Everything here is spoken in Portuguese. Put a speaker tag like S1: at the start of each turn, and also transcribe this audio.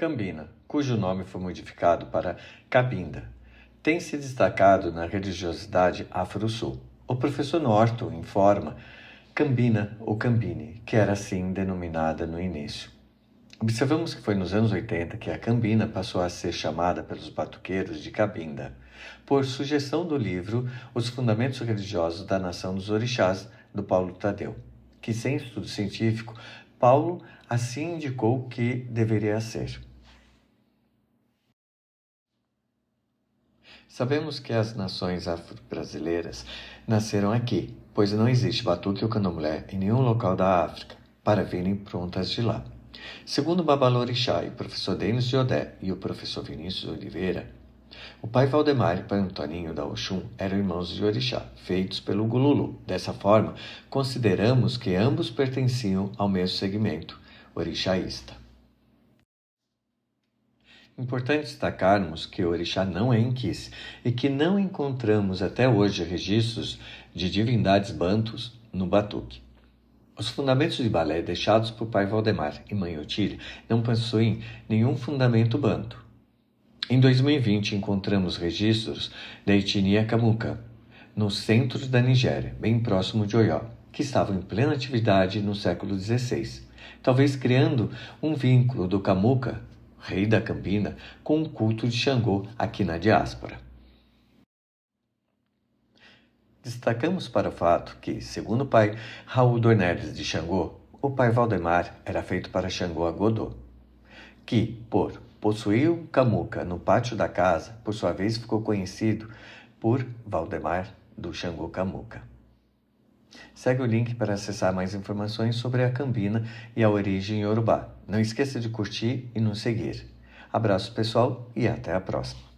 S1: Cambina, cujo nome foi modificado para Cabinda, tem se destacado na religiosidade afro-sul. O professor Norton informa Cambina ou Cambine, que era assim denominada no início. Observamos que foi nos anos 80 que a Cambina passou a ser chamada pelos batuqueiros de Cabinda, por sugestão do livro Os Fundamentos Religiosos da Nação dos Orixás, do Paulo Tadeu, que, sem estudo científico, Paulo assim indicou que deveria ser. Sabemos que as nações afro-brasileiras nasceram aqui, pois não existe batuque ou candomblé em nenhum local da África, para virem prontas de lá. Segundo Babalorixá e o professor Denis Jodé e o professor Vinícius Oliveira, o pai Valdemar e o pai Antoninho da Oxum eram irmãos de Orixá, feitos pelo Gululu. Dessa forma, consideramos que ambos pertenciam ao mesmo segmento, orixaísta. Importante destacarmos que o orixá não é inquis e que não encontramos até hoje registros de divindades bantus no batuque. Os fundamentos de balé deixados por pai Valdemar e mãe Otília não possuem nenhum fundamento banto. Em 2020 encontramos registros da etnia Kamuka, no centro da Nigéria, bem próximo de Oió, que estavam em plena atividade no século XVI, talvez criando um vínculo do Kamuka rei da Campina, com o culto de Xangô aqui na diáspora. Destacamos para o fato que, segundo o pai Raul Dornelles de Xangô, o pai Valdemar era feito para Xangô Agodô, que, por possuir um camuca no pátio da casa, por sua vez ficou conhecido por Valdemar do Xangô Camuca. Segue o link para acessar mais informações sobre a Cambina e a origem Yorubá. Não esqueça de curtir e nos seguir. Abraço pessoal e até a próxima.